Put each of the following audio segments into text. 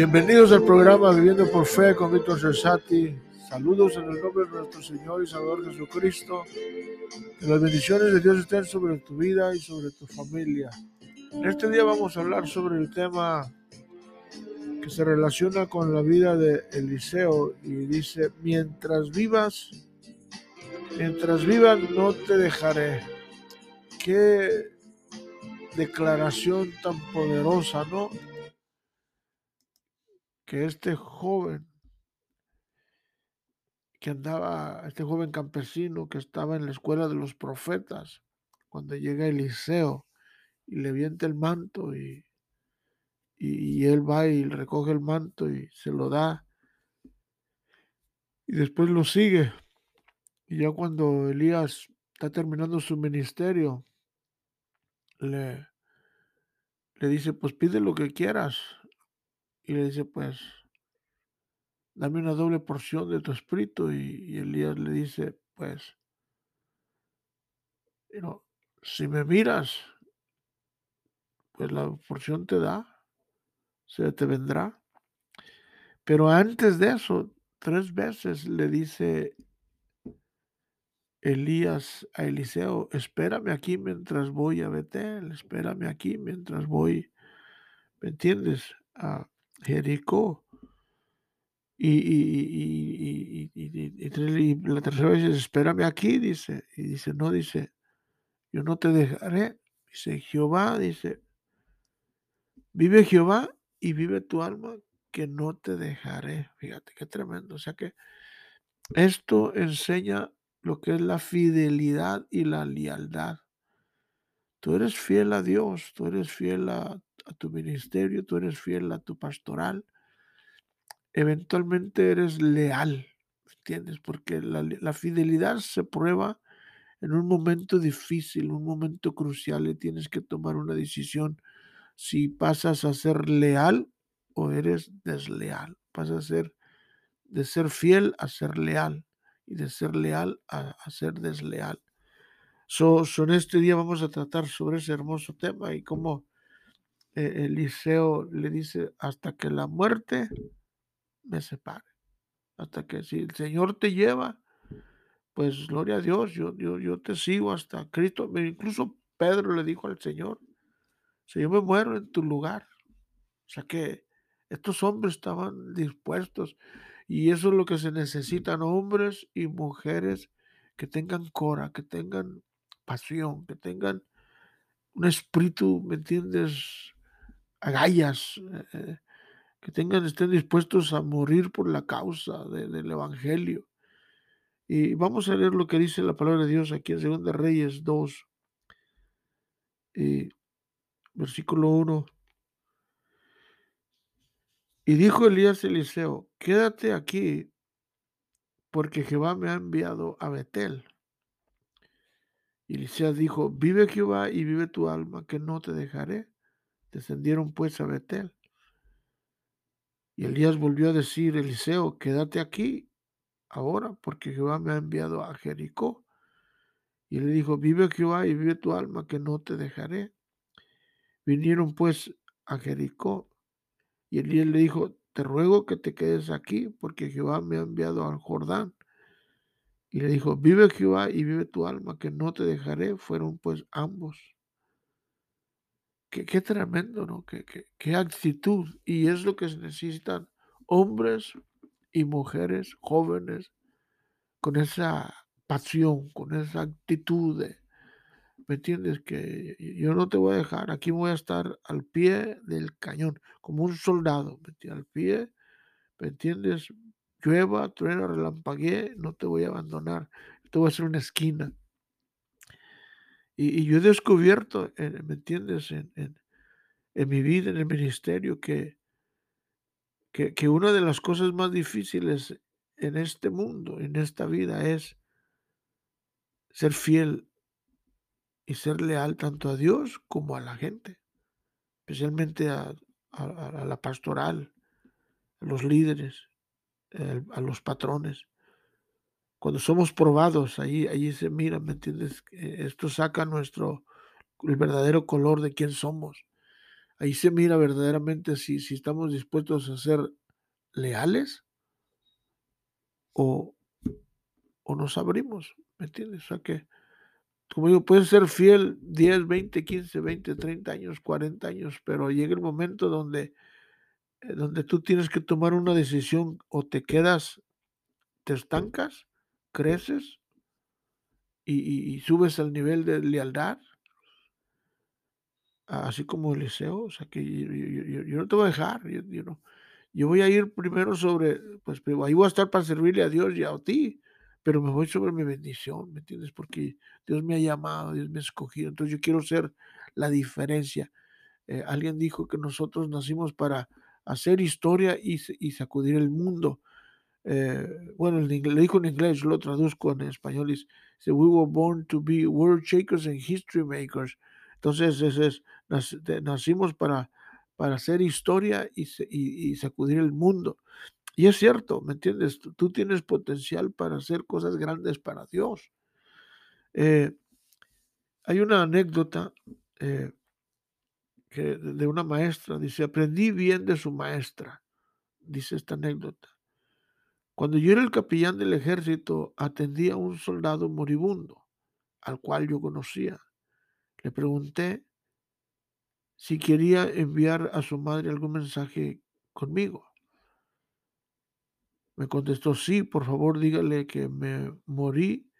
Bienvenidos al programa Viviendo por Fe con Víctor Cersati. Saludos en el nombre de nuestro Señor y Salvador Jesucristo. Que las bendiciones de Dios estén sobre tu vida y sobre tu familia. En este día vamos a hablar sobre el tema que se relaciona con la vida de Eliseo y dice, mientras vivas, mientras vivas no te dejaré. Qué declaración tan poderosa, ¿no? Que este joven que andaba, este joven campesino que estaba en la escuela de los profetas, cuando llega Eliseo y le viente el manto y, y, él va y recoge el manto y se lo da y después lo sigue. Y ya cuando Elías está terminando su ministerio, le, le dice, pues pide lo que quieras. Y le dice, pues, dame una doble porción de tu espíritu. Y, Elías le dice, pues, si me miras, pues la porción te da, se te vendrá. Pero antes de eso, tres veces le dice Elías a Eliseo, espérame aquí mientras voy a Betel, espérame aquí mientras voy, ¿me entiendes? A Jericó. Y, la tercera vez dice, espérame aquí, dice. Y dice, no, dice, yo no te dejaré. Dice, Jehová, dice, vive Jehová y vive tu alma, que no te dejaré. Fíjate, qué tremendo. O sea que esto enseña lo que es la fidelidad y la lealtad. Tú eres fiel a Dios, tú eres fiel a, tu ministerio, tú eres fiel a tu pastoral. Eventualmente eres leal, ¿entiendes? Porque la, fidelidad se prueba en un momento difícil, un momento crucial y tienes que tomar una decisión si pasas a ser leal o eres desleal. Pasas a ser de ser fiel a ser leal y de ser leal a, ser desleal. So, en este día vamos a tratar sobre ese hermoso tema y cómo eh, Eliseo le dice, hasta que la muerte me separe, hasta que si el Señor te lleva, pues gloria a Dios, yo, yo, yo te sigo hasta Cristo. Incluso Pedro le dijo al Señor, si yo me muero en tu lugar. O sea que estos hombres estaban dispuestos y eso es lo que se necesitan, hombres y mujeres que tengan cora, que tengan pasión, que tengan un espíritu, ¿me entiendes? Agallas, eh, eh, que tengan, estén dispuestos a morir por la causa del Evangelio. Y vamos a leer lo que dice la palabra de Dios aquí en 2 Reyes 2, versículo 1. Y dijo Elías Eliseo, quédate aquí, porque Jehová me ha enviado a Betel. Y Eliseo dijo, vive Jehová y vive tu alma, que no te dejaré. Descendieron pues a Betel. Y Elías volvió a decir, Eliseo, quédate aquí ahora, porque Jehová me ha enviado a Jericó. Y le dijo, vive Jehová y vive tu alma, que no te dejaré. Vinieron pues a Jericó y Elías le dijo, te ruego que te quedes aquí, porque Jehová me ha enviado al Jordán. Y le dijo, vive Jehová y vive tu alma, que no te dejaré. Fueron pues ambos. Qué, qué tremendo, ¿no? Qué, qué, qué actitud. Y es lo que se necesitan hombres y mujeres jóvenes con esa pasión, con esa actitud ¿Me entiendes? Que yo no te voy a dejar, aquí voy a estar al pie del cañón, como un soldado, ¿me Al pie, ¿me entiendes? Llueva, truena, relampaguee, no te voy a abandonar, te voy a hacer una esquina. Y, yo he descubierto, ¿me entiendes? En, mi vida, en el ministerio, que, que una de las cosas más difíciles en este mundo, en esta vida, es ser fiel y ser leal tanto a Dios como a la gente, especialmente a, la pastoral, a los líderes, a los patrones. Cuando somos probados, ahí, ahí se mira, ¿me entiendes? Esto saca nuestro, el verdadero color de quién somos. ahí se mira verdaderamente si, si estamos dispuestos a ser leales o, o nos abrimos, ¿me entiendes? O sea que, como digo, puedes ser fiel 10, 20, 15, 20, 30 años, 40 años, pero llega el momento donde, donde tú tienes que tomar una decisión o te quedas, te estancas, creces y, subes al nivel de lealtad, así como Eliseo, o sea que yo, no te voy a dejar, yo, no, yo voy a ir primero sobre, pues ahí voy a estar para servirle a Dios y a ti, pero me voy sobre mi bendición, ¿me entiendes? Porque Dios me ha llamado, Dios me ha escogido, entonces yo quiero ser la diferencia. Eh, alguien dijo que nosotros nacimos para hacer historia y, y sacudir el mundo. Eh, bueno, lo dijo en inglés, lo traduzco en español, dice, we were born to be world shakers and history makers. Entonces, es, de- nacimos para, para hacer historia y, y- y sacudir el mundo. Y es cierto, ¿me entiendes? Tú, tú tienes potencial para hacer cosas grandes para Dios. Eh, hay una anécdota eh, de una maestra, dice, aprendí bien de su maestra, dice esta anécdota. Cuando yo era el capellán del ejército, atendí a un soldado moribundo, al cual yo conocía. Le pregunté si quería enviar a su madre algún mensaje conmigo. Me contestó, sí, por favor dígale que me morí,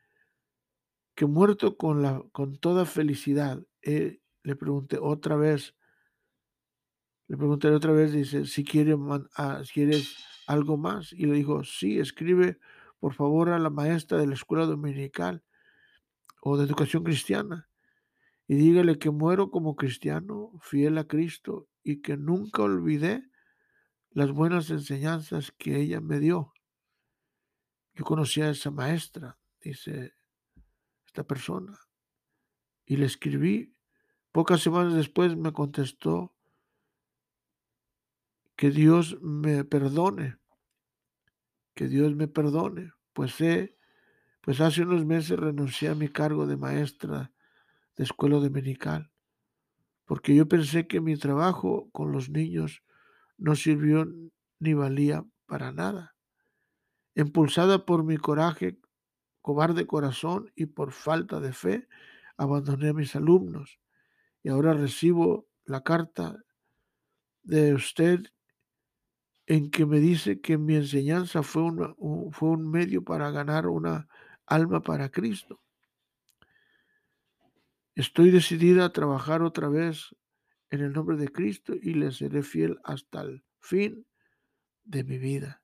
que muerto con, la, con toda felicidad. Eh, le pregunté otra vez, le pregunté otra vez, dice, si quiere ah, quieres algo más. Y le dijo, sí, escribe por favor a la maestra de la escuela dominical o de educación cristiana y dígale que muero como cristiano, fiel a Cristo y que nunca olvidé las buenas enseñanzas que ella me dio. Yo conocí a esa maestra, dice esta persona, y le escribí. Pocas semanas después me contestó que Dios me perdone, que Dios me perdone, pues sé, pues hace unos meses renuncié a mi cargo de maestra de escuela dominical, porque yo pensé que mi trabajo con los niños no sirvió ni valía para nada. Impulsada por mi coraje, cobarde corazón y por falta de fe, abandoné a mis alumnos y ahora recibo la carta de usted en que me dice que mi enseñanza fue, un, fue un medio para ganar una alma para Cristo. Estoy decidida a trabajar otra vez en el nombre de Cristo y le seré fiel hasta el fin de mi vida.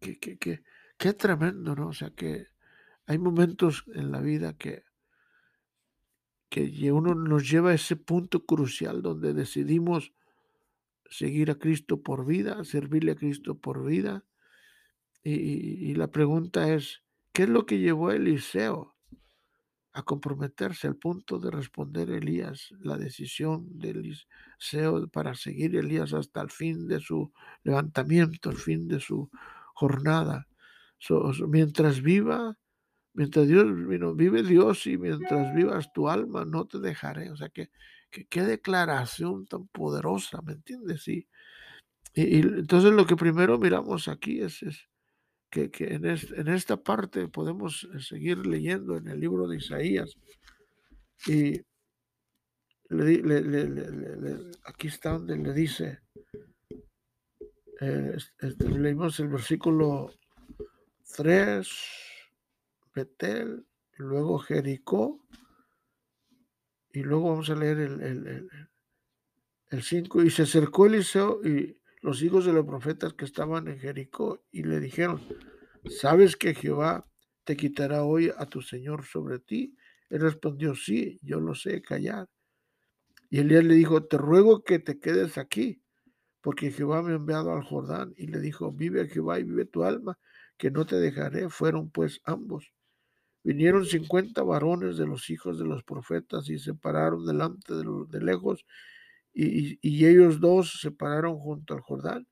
Qué, qué, qué, qué tremendo, ¿no? O sea que hay momentos en la vida que, que uno nos lleva a ese punto crucial donde decidimos seguir a Cristo por vida, servirle a Cristo por vida. Y, la pregunta es, ¿qué es lo que llevó a Eliseo a comprometerse al punto de responder Elías la decisión de Eliseo para seguir a Elías hasta el fin de su levantamiento, el fin de su jornada? Mientras viva, Mientras Dios vive Dios y mientras vivas tu alma, no te dejaré. O sea, que, qué declaración tan poderosa, ¿me entiendes? Y, y- entonces lo que primero miramos aquí es, que, en, es- en esta parte podemos eh, seguir leyendo en el libro de Isaías. Y aquí está donde le dice, eh, leímos el versículo 3, Betel, luego Jericó, y luego vamos a leer el, el, el- El 5, y se acercó Eliseo y los hijos de los profetas que estaban en Jericó y le dijeron, ¿sabes que Jehová te quitará hoy a tu Señor sobre ti? Él respondió, sí, yo lo sé callar. Y Elías le dijo, te ruego que te quedes aquí, porque Jehová me ha enviado al Jordán. Y le dijo, vive Jehová y vive tu alma, que no te dejaré. Fueron pues ambos. Vinieron cincuenta varones de los hijos de los profetas y se pararon delante de, lejos y, ellos dos se pararon junto al Jordán.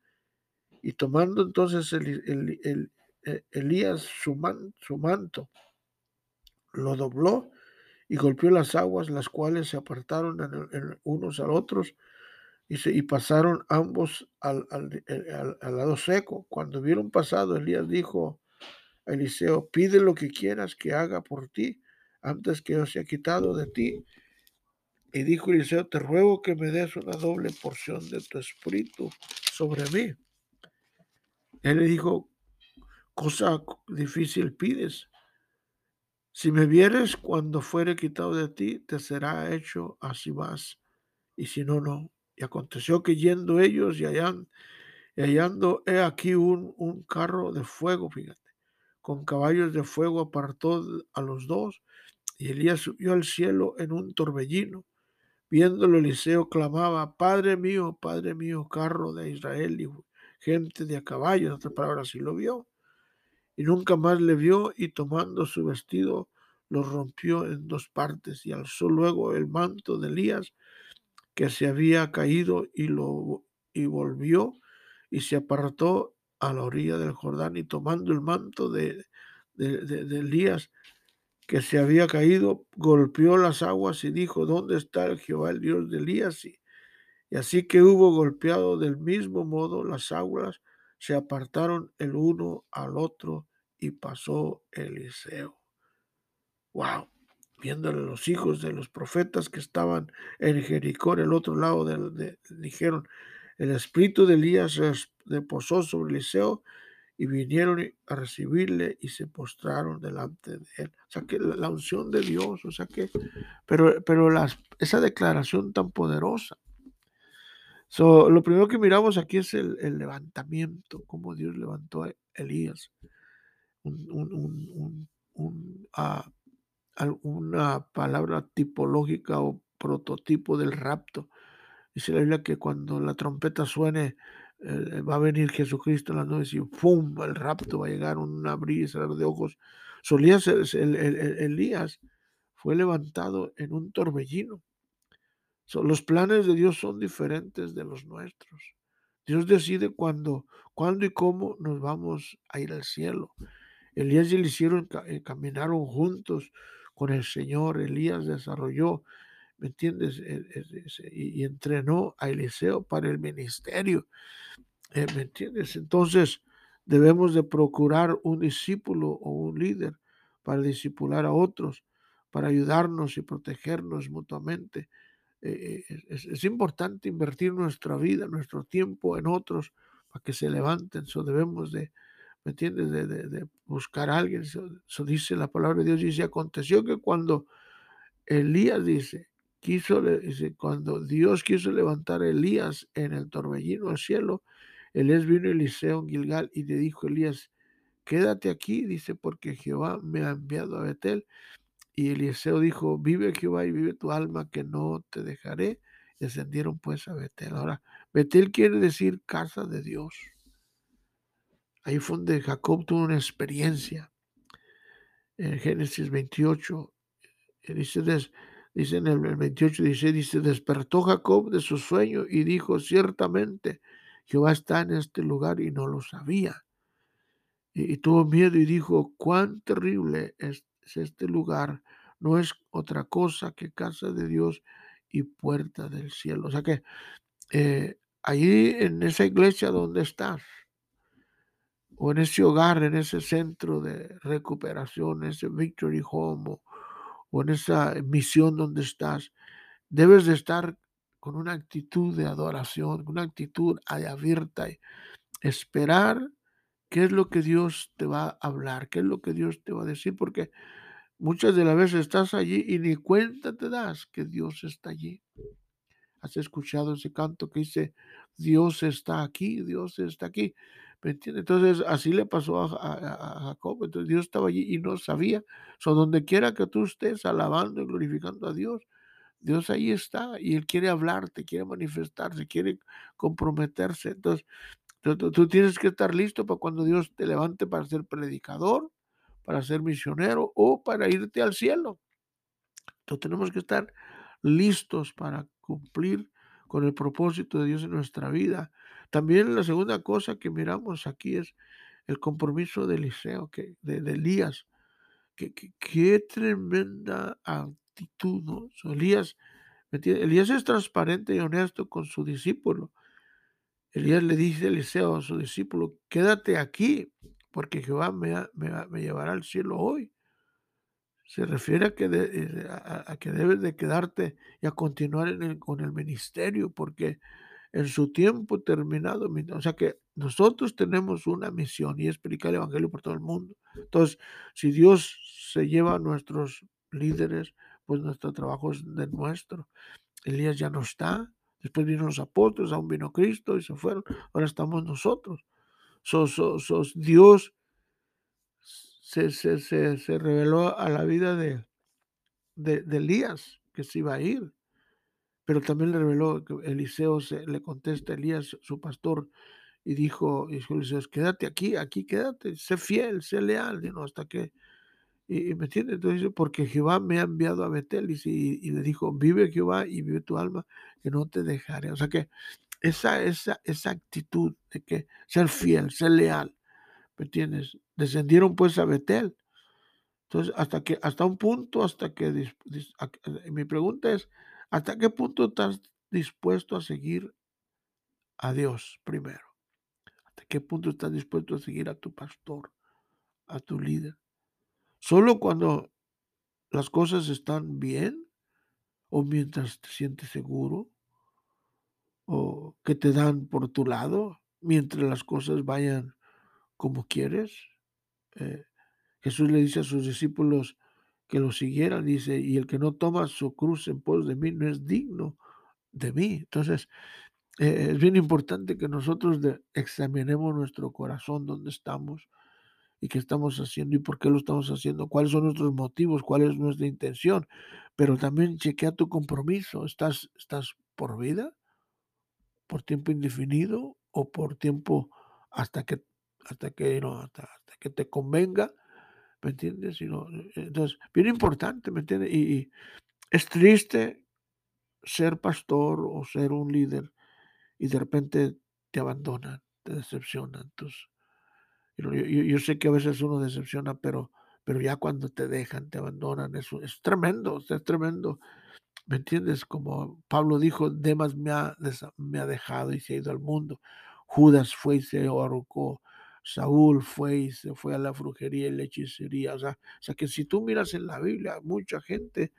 Y tomando entonces eh, Elías su, man- su manto, lo dobló y golpeó las aguas, las cuales se apartaron en unos a otros, y pasaron ambos al, al, al, lado seco. Cuando vieron pasado, Elías dijo Eliseo, pide lo que quieras que haga por ti antes que yo sea quitado de ti. Y dijo Eliseo, te ruego que me des una doble porción de tu espíritu sobre mí. Él le dijo, cosa difícil pides. Si me vieres cuando fuere quitado de ti, te será hecho así más. Y si no, no. Y aconteció que yendo ellos y hallando, he aquí un, un carro de fuego, fíjate, con caballos de fuego apartó a los dos. Y Elías subió al cielo en un torbellino. Viéndolo, Eliseo clamaba, Padre mío, Padre mío, carro de Israel y gente de a caballo. En otras palabras, sí lo vio y nunca más le vio y tomando su vestido lo rompió en dos partes y alzó luego el manto de Elías que se había caído y lo y volvió y se apartó a la orilla del Jordán y tomando el manto de, Elías que se había caído, golpeó las aguas y dijo, ¿dónde está el Jehová, el Dios de Elías? Y, y así que hubo golpeado del mismo modo las aguas, se apartaron el uno al otro y pasó Eliseo. ¡Wow! Viéndole los hijos de los profetas que estaban en Jericó, el otro lado del, de, dijeron, el espíritu de Elías reposó sobre Eliseo y vinieron a recibirle y se postraron delante de él. O sea que la, unción de Dios, o sea que, pero, pero las, esa declaración tan poderosa. So, lo primero que miramos aquí es el, levantamiento, cómo Dios levantó a Elías. Un, uh, una palabra tipológica o prototipo del rapto. Dice la Biblia que cuando la trompeta suene, eh, va a venir Jesucristo en las nubes y ¡pum! El rapto va a llegar, un abrir y cerrar de ojos. Solías, el, el, el, Elías fue levantado en un torbellino. Los planes de Dios son diferentes de los nuestros. Dios decide cuándo, cuándo y cómo nos vamos a ir al cielo. Elías y él hicieron, eh, caminaron juntos con el Señor. Elías desarrolló, ¿me entiendes? Y, y entrenó a Eliseo para el ministerio. Eh, ¿Me entiendes? Entonces debemos de procurar un discípulo o un líder para discipular a otros, para ayudarnos y protegernos mutuamente. Eh, es, es, importante invertir nuestra vida, nuestro tiempo en otros para que se levanten. So debemos de, ¿me entiendes? De, buscar a alguien. Eso, eso, dice la palabra de Dios. Dice, aconteció que cuando Elías dice, quiso, cuando Dios quiso levantar a Elías en el torbellino al cielo, Elías vino a Eliseo en Gilgal y le dijo, Elías, quédate aquí, dice, porque Jehová me ha enviado a Betel. Y Eliseo dijo, vive Jehová y vive tu alma, que no te dejaré. Descendieron pues a Betel. Ahora, Betel quiere decir casa de Dios. Ahí fue donde Jacob tuvo una experiencia. En Génesis 28, dice, dice en el 28, dice, dice, despertó Jacob de su sueño y dijo, ciertamente, Jehová está en este lugar y no lo sabía. Y, y tuvo miedo y dijo, cuán terrible es, es, este lugar. No es otra cosa que casa de Dios y puerta del cielo. O sea que eh, allí en esa iglesia donde estás, o en ese hogar, en ese centro de recuperación, ese Victory Home, o, o en esa misión donde estás, debes de estar con una actitud de adoración, una actitud abierta esperar qué es lo que Dios te va a hablar, qué es lo que Dios te va a decir, porque muchas de las veces estás allí y ni cuenta te das que Dios está allí. ¿Has escuchado ese canto que dice, Dios está aquí, Dios está aquí? Entonces, así le pasó a, Jacob. Entonces, Dios estaba allí y no sabía. So, donde quiera que tú estés alabando y glorificando a Dios, Dios ahí está y Él quiere hablarte, quiere manifestarse, quiere comprometerse. Entonces, tú, tienes que estar listo para cuando Dios te levante para ser predicador, para ser misionero o para irte al cielo. Entonces, tenemos que estar listos para cumplir con el propósito de Dios en nuestra vida. También la segunda cosa que miramos aquí es el compromiso de Eliseo, que, de, Elías. Que, que, qué tremenda actitud, ¿no? Elías, Elías es transparente y honesto con su discípulo. Elías le dice a Eliseo, a su discípulo, quédate aquí, porque Jehová me, llevará al cielo hoy. Se refiere a que, eh, a, que debes de quedarte y a continuar con el ministerio, porque en su tiempo terminado, o sea que nosotros tenemos una misión y es predicar el Evangelio por todo el mundo. Entonces, si Dios se lleva a nuestros líderes, pues nuestro trabajo es de nuestro. Elías ya no está, después vino los apóstoles, aún vino Cristo y se fueron, ahora estamos nosotros. Sos, Dios se, se, se, reveló a la vida de, de, Elías, que se iba a ir, pero también le reveló que Eliseo se, le contesta a Elías, su pastor, y dijo, dijo Eliseo, quédate aquí, aquí quédate, sé fiel, sé leal, hasta que y, me entiende, entonces porque Jehová me ha enviado a Betel y, le dijo, vive Jehová y vive tu alma, que no te dejaré. O sea que esa, esa, esa actitud de que ser fiel, ser leal, ¿me entiendes? Descendieron pues a Betel. Entonces, hasta que, hasta un punto, hasta que, mi pregunta es, ¿hasta qué punto estás dispuesto a seguir a Dios primero? ¿Hasta qué punto estás dispuesto a seguir a tu pastor, a tu líder? Solo cuando las cosas están bien o mientras te sientes seguro o que te dan por tu lado mientras las cosas vayan como quieres. Eh, Jesús le dice a sus discípulos que lo siguieran, dice, y el que no toma su cruz en pos de mí no es digno de mí. Entonces, eh, es bien importante que nosotros examinemos nuestro corazón, dónde estamos, y qué estamos haciendo y por qué lo estamos haciendo, cuáles son nuestros motivos, cuál es nuestra intención. Pero también chequea tu compromiso. ¿Estás, estás por vida? ¿Por tiempo indefinido? ¿O por tiempo hasta que, hasta que, hasta, que te convenga? ¿Me entiendes? entonces, bien importante, ¿me entiendes? Y, es triste ser pastor o ser un líder y de repente te abandonan, te decepcionan. tus yo, sé que a veces uno decepciona, pero, pero ya cuando te dejan, te abandonan, eso es tremendo, es tremendo. ¿Me entiendes? Como Pablo dijo, Demas me ha, me ha dejado y se ha ido al mundo. Judas fue y se ahorcó. Saúl fue y se fue a la brujería y la hechicería. O sea, o sea que si tú miras en la Biblia, mucha gente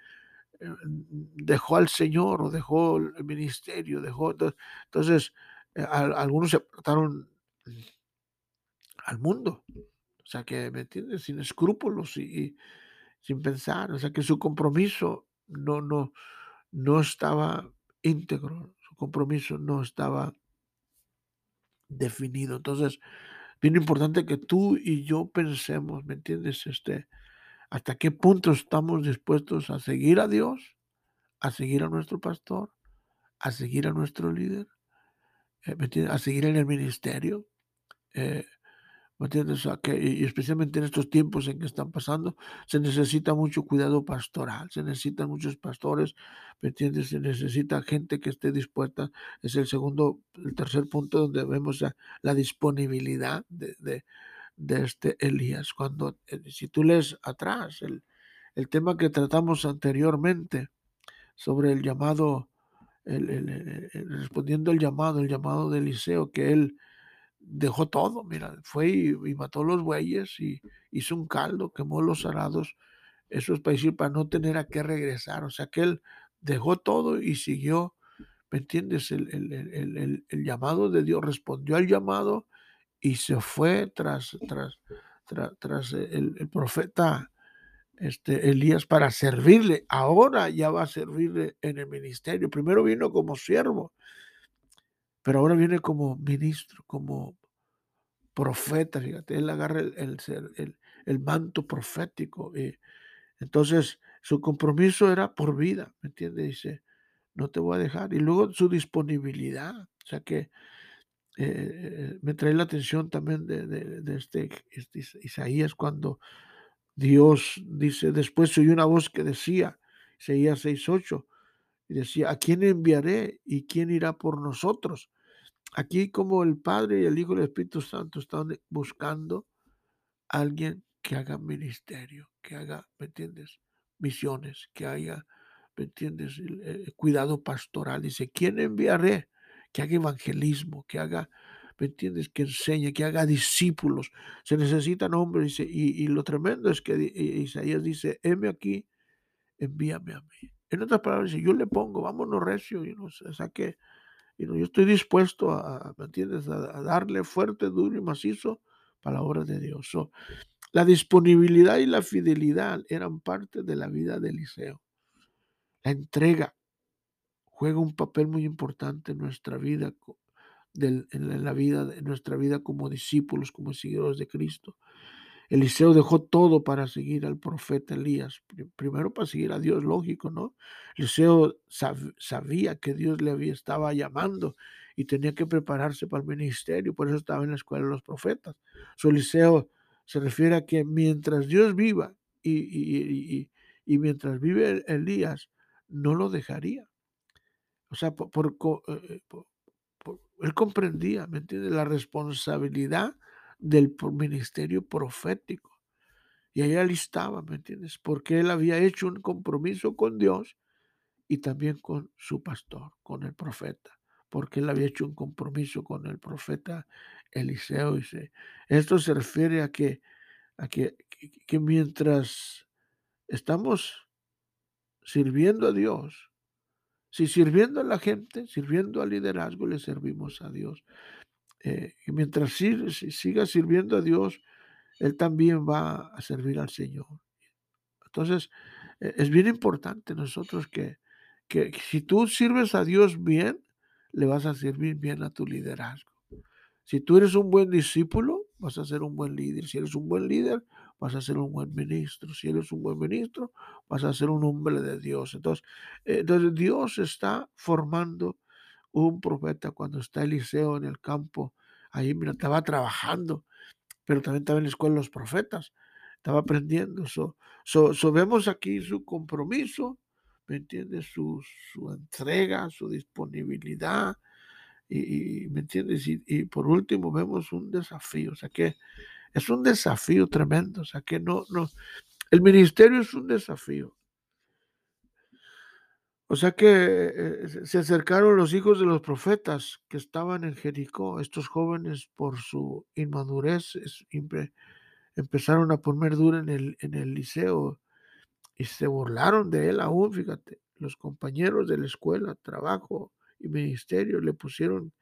eh, dejó al Señor o dejó el ministerio, dejó. Entonces, eh, algunos se apartaron al mundo. O sea, que, ¿me entiendes? Sin escrúpulos y, sin pensar. O sea, que su compromiso no, no, no estaba íntegro, su compromiso no estaba definido. Entonces, importante que tú y yo pensemos, ¿me entiendes? Este, hasta qué punto estamos dispuestos a seguir a Dios, a seguir a nuestro pastor, a seguir a nuestro líder, eh, a seguir en el ministerio. Eh, ¿Me entiendes? y especialmente en estos tiempos en que están pasando, se necesita mucho cuidado pastoral, se necesitan muchos pastores, ¿me entiendes? Se necesita gente que esté dispuesta. Es el segundo, el tercer punto donde vemos la, disponibilidad de, este Elías. Cuando, eh, si tú lees atrás, el, el tema que tratamos anteriormente sobre el llamado, respondiendo al llamado, el llamado de Eliseo, que él dejó todo, mira, fue y, mató los bueyes y hizo un caldo, quemó los arados, eso es para no tener a qué regresar, o sea que él dejó todo y siguió, ¿me entiendes? El, llamado de Dios, respondió al llamado y se fue tras, tras, tras, el, profeta este, Elías para servirle, ahora ya va a servirle en el ministerio, primero vino como siervo, pero ahora viene como ministro, como profeta, fíjate, él agarra el, el, manto profético. Entonces, su compromiso era por vida, ¿me entiendes? Dice, no te voy a dejar. Y luego su disponibilidad, o sea que eh, me trae la atención también de, este, este, Isaías cuando Dios dice, después oyó una voz que decía, Isaías 6.8, y decía, ¿a quién enviaré y quién irá por nosotros? Aquí como el Padre y el Hijo y el Espíritu Santo están buscando a alguien que haga ministerio, que haga, ¿me entiendes? Misiones, que haya, ¿me entiendes? El, cuidado pastoral. Dice, ¿quién enviaré? Que haga evangelismo, que haga, ¿me entiendes? Que enseñe, que haga discípulos. Se necesitan hombres. Y, y lo tremendo es que Isaías dice, heme aquí, envíame a mí. En otras palabras, dice, yo le pongo, vámonos recio, y nos saque. Y yo estoy dispuesto a, ¿me entiendes? A, darle fuerte, duro y macizo para la obra de Dios. la disponibilidad y la fidelidad eran parte de la vida de Eliseo. La entrega juega un papel muy importante en nuestra vida, en la vida, en nuestra vida como discípulos, como seguidores de Cristo. Eliseo dejó todo para seguir al profeta Elías. Primero para seguir a Dios, lógico, ¿no? Eliseo sabía que Dios le había, estaba llamando y tenía que prepararse para el ministerio, por eso estaba en la escuela de los profetas. So, Eliseo se refiere a que mientras Dios viva y, y mientras vive Elías, no lo dejaría. O sea, por, eh, eh, él comprendía, ¿me entiendes? La responsabilidad del ministerio profético. Y ahí él estaba, ¿me entiendes? Porque él había hecho un compromiso con Dios y también con su pastor, con el profeta. Porque él había hecho un compromiso con el profeta Eliseo. esto se refiere a que, a que, que mientras estamos sirviendo a Dios. Si sirviendo a la gente, sirviendo al liderazgo, le servimos a Dios. Eh, y mientras siga sirviendo a Dios, Él también va a servir al Señor. Entonces, e, es bien importante nosotros que, que si tú sirves a Dios bien, le vas a servir bien a tu liderazgo. Si tú eres un buen discípulo, vas a ser un buen líder. Si eres un buen líder, vas a ser un buen ministro. Si eres un buen ministro, vas a ser un hombre de Dios. Entonces, eh, entonces Dios está formando un profeta cuando está Eliseo en el campo. Ahí, mira, estaba trabajando, pero también estaba en la escuela de los profetas. Estaba aprendiendo. So, so, vemos aquí su compromiso, ¿me entiendes? Su, su entrega, su disponibilidad, y, ¿me entiendes? Y, por último vemos un desafío, o sea que es un desafío tremendo, o sea que no, no, el ministerio es un desafío. O sea que eh, se acercaron los hijos de los profetas que estaban en Jericó. Estos jóvenes, por su inmadurez, empezaron a poner duro en el, en el liceo y se burlaron de él aún, fíjate. Los compañeros de la escuela, trabajo, y ministerio le pusieron,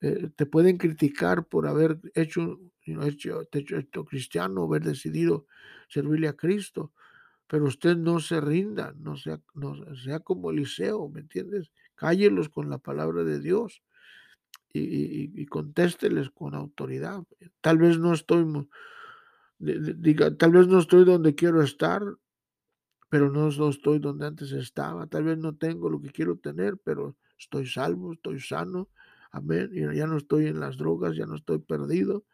eh, te pueden criticar por haber hecho, hecho, hecho, cristiano, haber decidido servirle a Cristo, pero usted no se rinda, no sea, no sea como Eliseo, ¿me entiendes? Cállelos con la palabra de Dios y, y, contésteles con autoridad. Tal vez no estoy, diga, tal vez no estoy donde quiero estar, pero no, no estoy donde antes estaba. Tal vez no tengo lo que quiero tener, pero estoy salvo, estoy sano, amén, y ya no estoy en las drogas, ya no estoy perdido,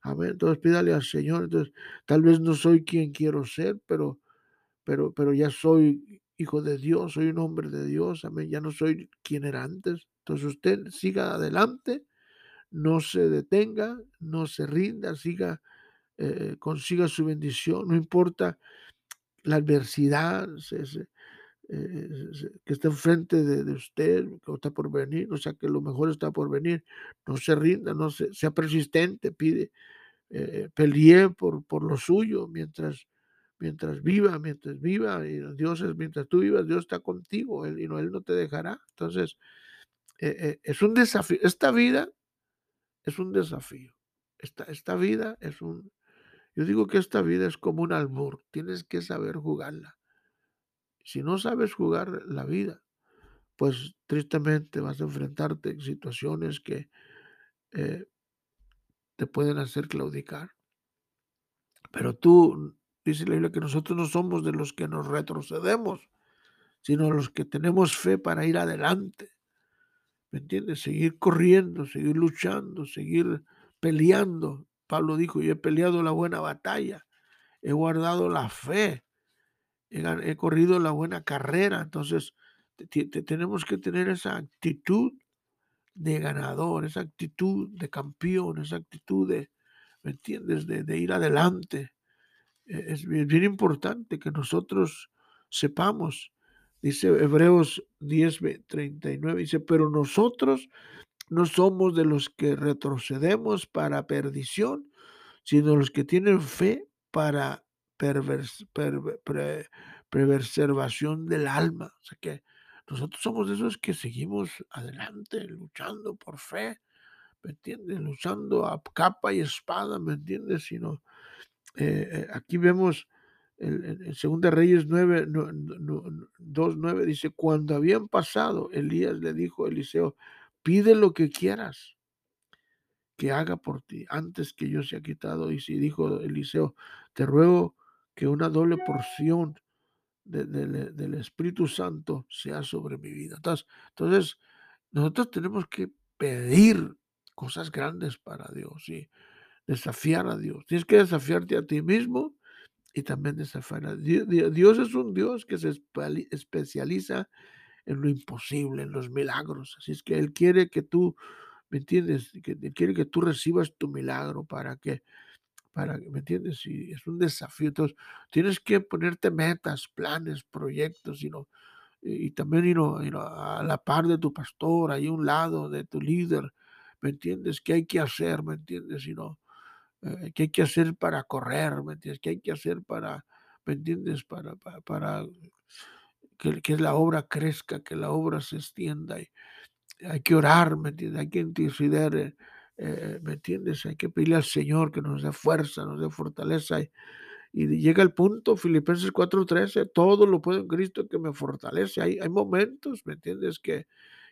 amén, entonces pídale al Señor, entonces tal vez no soy quien quiero ser, pero, pero, pero ya soy hijo de Dios, soy un hombre de Dios, amén, ya no soy quien era antes, entonces usted siga adelante, no se detenga, no se rinda, siga, eh, consiga su bendición, no importa la adversidad, eh, que está enfrente de, de, usted, que está por venir, o sea que lo mejor está por venir, no se rinda, no se, sea persistente, pide, eh, pelee por, por lo suyo mientras, mientras viva, mientras viva, Dios es, mientras tú vivas, Dios está contigo, Él, y no, Él no te dejará. Entonces, eh, es un desafío, esta vida es un desafío, esta, esta vida es un, yo digo que esta vida es como un albur, tienes que saber jugarla si no sabes jugar la vida, pues tristemente vas a enfrentarte en situaciones que eh, te pueden hacer claudicar. Pero tú, dice la Biblia, que nosotros no somos de los que nos retrocedemos, sino los que tenemos fe para ir adelante. ¿Me entiendes? Seguir corriendo, seguir luchando, seguir peleando. Pablo dijo, yo he peleado la buena batalla, he guardado la fe, he, corrido la buena carrera. Entonces, tenemos que tener esa actitud de ganador, esa actitud de campeón, esa actitud de, ¿me entiendes?, de, ir adelante. E, es bien, importante que nosotros sepamos Dice Hebreos 10, 39, dice, pero nosotros no somos de los que retrocedemos para perdición, sino los que tienen fe para preservación del alma. O sea que nosotros somos de esos que seguimos adelante, luchando por fe, ¿me entiendes? Luchando a capa y espada, ¿me entiendes? Sino, eh, eh, aquí vemos en, Segunda Reyes 9, 2, 9, dice, cuando habían pasado, Elías le dijo a Eliseo, pide lo que quieras que haga por ti antes que yo sea quitado. Y si dijo Eliseo, te ruego que una doble porción del Espíritu Santo sea sobre mi vida. Entonces, entonces, nosotros tenemos que pedir cosas grandes para Dios y desafiar a Dios. Tienes que desafiarte a ti mismo y también desafiar a Dios. Dios es un Dios que se especializa en lo imposible, en los milagros. Así es que Él quiere que tú, ¿me entiendes? Que quiere que tú recibas tu milagro para que para, ¿me entiendes? Y es un desafío. Entonces, tienes que ponerte metas, planes, proyectos, y, y también you a la par de tu pastor, ahí a un lado de tu líder, ¿me entiendes? ¿Qué hay que hacer? ¿Me entiendes? Y ¿Qué hay que hacer para correr? ¿Me entiendes? ¿Qué hay que hacer para, ¿me entiendes? Para, para, que, que, la obra crezca, que la obra se extienda. Y hay que orar, ¿me entiendes? Hay que interceder. Eh, eh, ¿me entiendes? Hay que pedirle al Señor que nos dé fuerza, nos dé fortaleza. Y, llega el punto, Filipenses 4:13, todo lo puedo en Cristo que me fortalece. Hay, hay momentos, ¿me entiendes? Que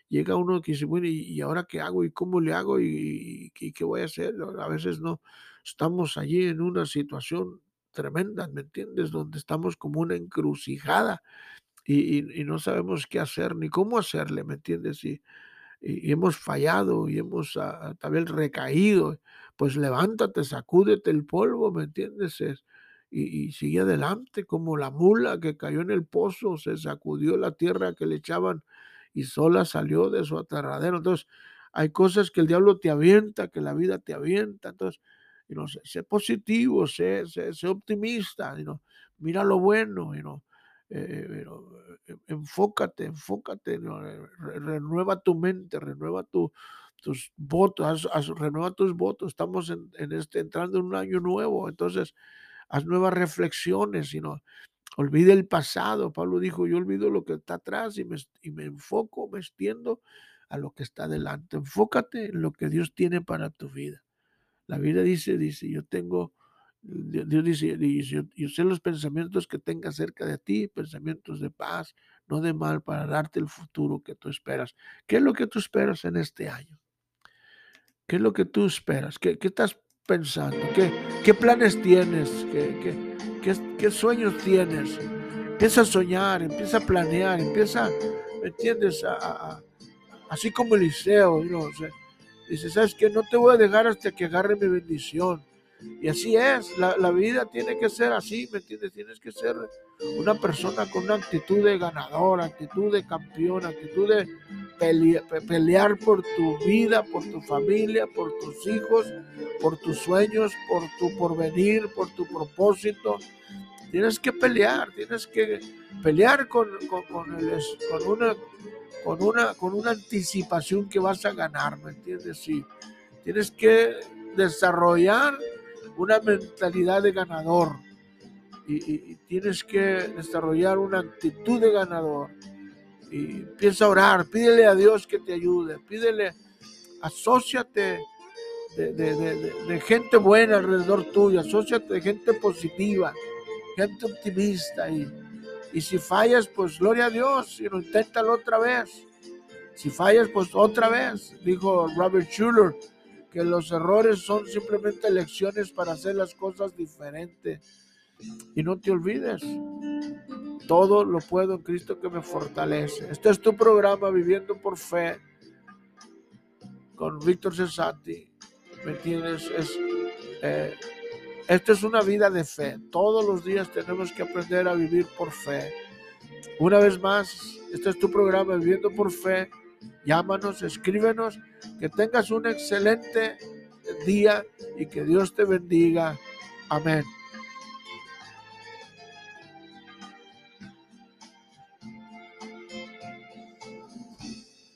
llega uno que dice, bueno, ¿y, ahora qué hago? ¿Y cómo le hago? ¿Y, qué voy a hacer? A veces no, estamos allí en una situación tremenda, ¿me entiendes? Donde estamos como una encrucijada y, no sabemos qué hacer ni cómo hacerle, ¿me entiendes? Y, hemos fallado y hemos uh, también recaído, pues levántate, sacúdete el polvo, ¿me entiendes? y, y, sigue adelante como la mula que cayó en el pozo, se sacudió la tierra que le echaban y sola salió de su aterradero. Entonces, hay cosas que el diablo te avienta, que la vida te avienta. Entonces, y no, sé, sé positivo, sé, sé, sé optimista, y no, mira lo bueno, y no, eh, eh, enfócate, enfócate, renueva tu mente, renueva tu, tus votos, renueva tus votos. Estamos en, este, entrando en un año nuevo, entonces haz nuevas reflexiones, olvide el pasado. Pablo dijo, yo olvido lo que está atrás y me, y me enfoco, me extiendo a lo que está delante. Enfócate en lo que Dios tiene para tu vida. La vida dice, dice, yo tengo Dios dice, yo, sé los pensamientos que tenga cerca de ti, pensamientos de paz, no de mal, para darte el futuro que tú esperas. ¿Qué es lo que tú esperas en este año? ¿Qué es lo que tú esperas? ¿Qué, estás pensando? ¿Qué, planes tienes? ¿Qué, sueños tienes? Empieza a soñar, empieza a planear, empieza, ¿me entiendes? así como Eliseo, ¿no? Dice, ¿sabes qué? No te voy a dejar hasta que agarre mi bendición. Y así es, la, vida tiene que ser así, ¿me entiendes? Tienes que ser una persona con una actitud de ganador, actitud de campeón, actitud de pelear por tu vida, por tu familia, por tus hijos, por tus sueños, por tu porvenir, por tu propósito. Tienes que pelear, tienes que pelear con, con, con, una, con, una, con una anticipación que vas a ganar, ¿me entiendes? Sí, tienes que desarrollar una mentalidad de ganador y, tienes que desarrollar una actitud de ganador. Y empieza a orar, pídele a Dios que te ayude, pídele, asóciate de, gente buena alrededor tuyo, asóciate de gente positiva, gente optimista. Y, y si fallas, pues gloria a Dios, y no, inténtalo otra vez. Si fallas, pues otra vez, dijo Robert Schuller que los errores son simplemente lecciones para hacer las cosas diferentes. Y no te olvides, todo lo puedo en Cristo que me fortalece. Este es tu programa Viviendo por Fe con Víctor Cesati. ¿Me entiendes? Es, eh, esta es una vida de fe. Todos los días tenemos que aprender a vivir por fe. Una vez más, este es tu programa Viviendo por Fe Llámanos, escríbenos, que tengas un excelente día y que Dios te bendiga. Amén.